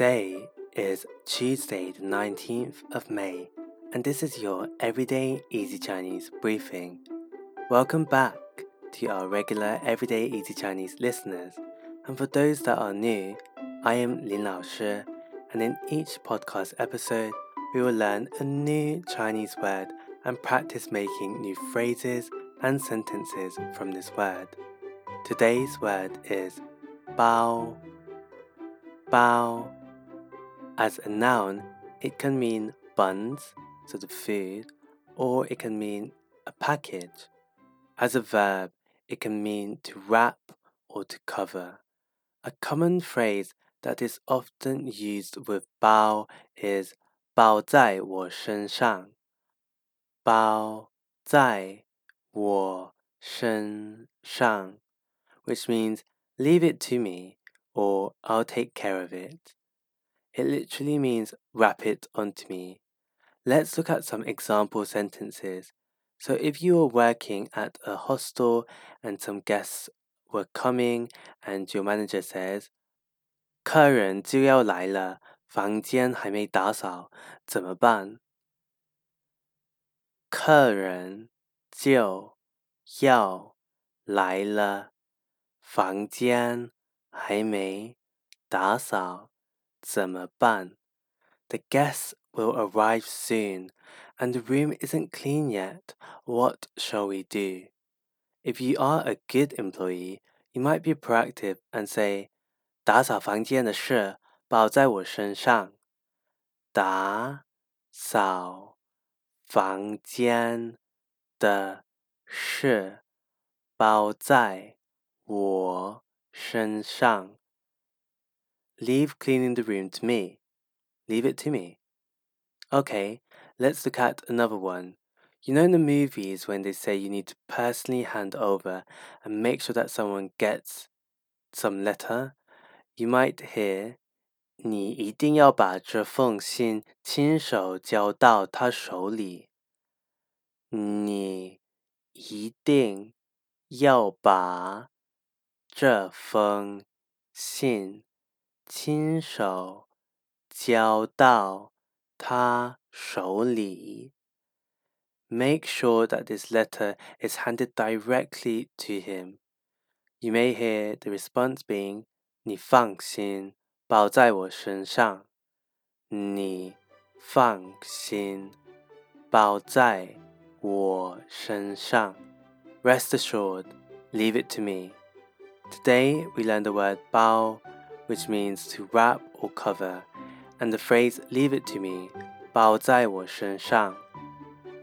Today is Tuesday, the 19th of May, and this is your Everyday Easy Chinese briefing. Welcome back to our regular Everyday Easy Chinese listeners. And for those that are new, I am Lin Lao Shi, and in each podcast episode, we will learn a new Chinese word and practice making new phrases and sentences from this word. Today's word is bao. Bao. As a noun, it can mean buns, so the food, or it can mean a package. As a verb, it can mean to wrap or to cover. A common phrase that is often used with bao is bao zai wo shen shang. Bao zai wo shen shang, which means leave it to me or I'll take care of it. It literally means wrap it onto me. Let's look at some example sentences. So, if you are working at a hostel and some guests were coming, and your manager says, 客人就要来了，房间还没打扫，怎么办？客人就要来了，房间还没打扫， 怎么办？The guests will arrive soon, and the room isn't clean yet. What shall we do? If you are a good employee, you might be proactive and say, 打扫房间的事包在我身上。打扫房间的事包在我身上。 Leave cleaning the room to me. Leave it to me. Okay, let's look at another one. You know, in the movies, when they say you need to personally hand over and make sure that someone gets some letter, you might hear, 你一定要把这封信亲手交到他手里。你一定要把这封信。 亲手交到他手里。Make sure that this letter is handed directly to him. You may hear the response being 你放心，包在我身上。你放心，包在我身上。Rest assured, leave it to me. Today we learned the word 包 which means to wrap or cover, and the phrase leave it to me, 包在我身上.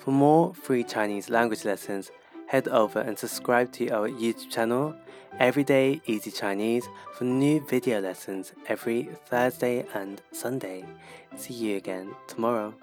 For more free Chinese language lessons, head over and subscribe to our YouTube channel, Everyday Easy Chinese, for new video lessons every Thursday and Sunday. See you again tomorrow.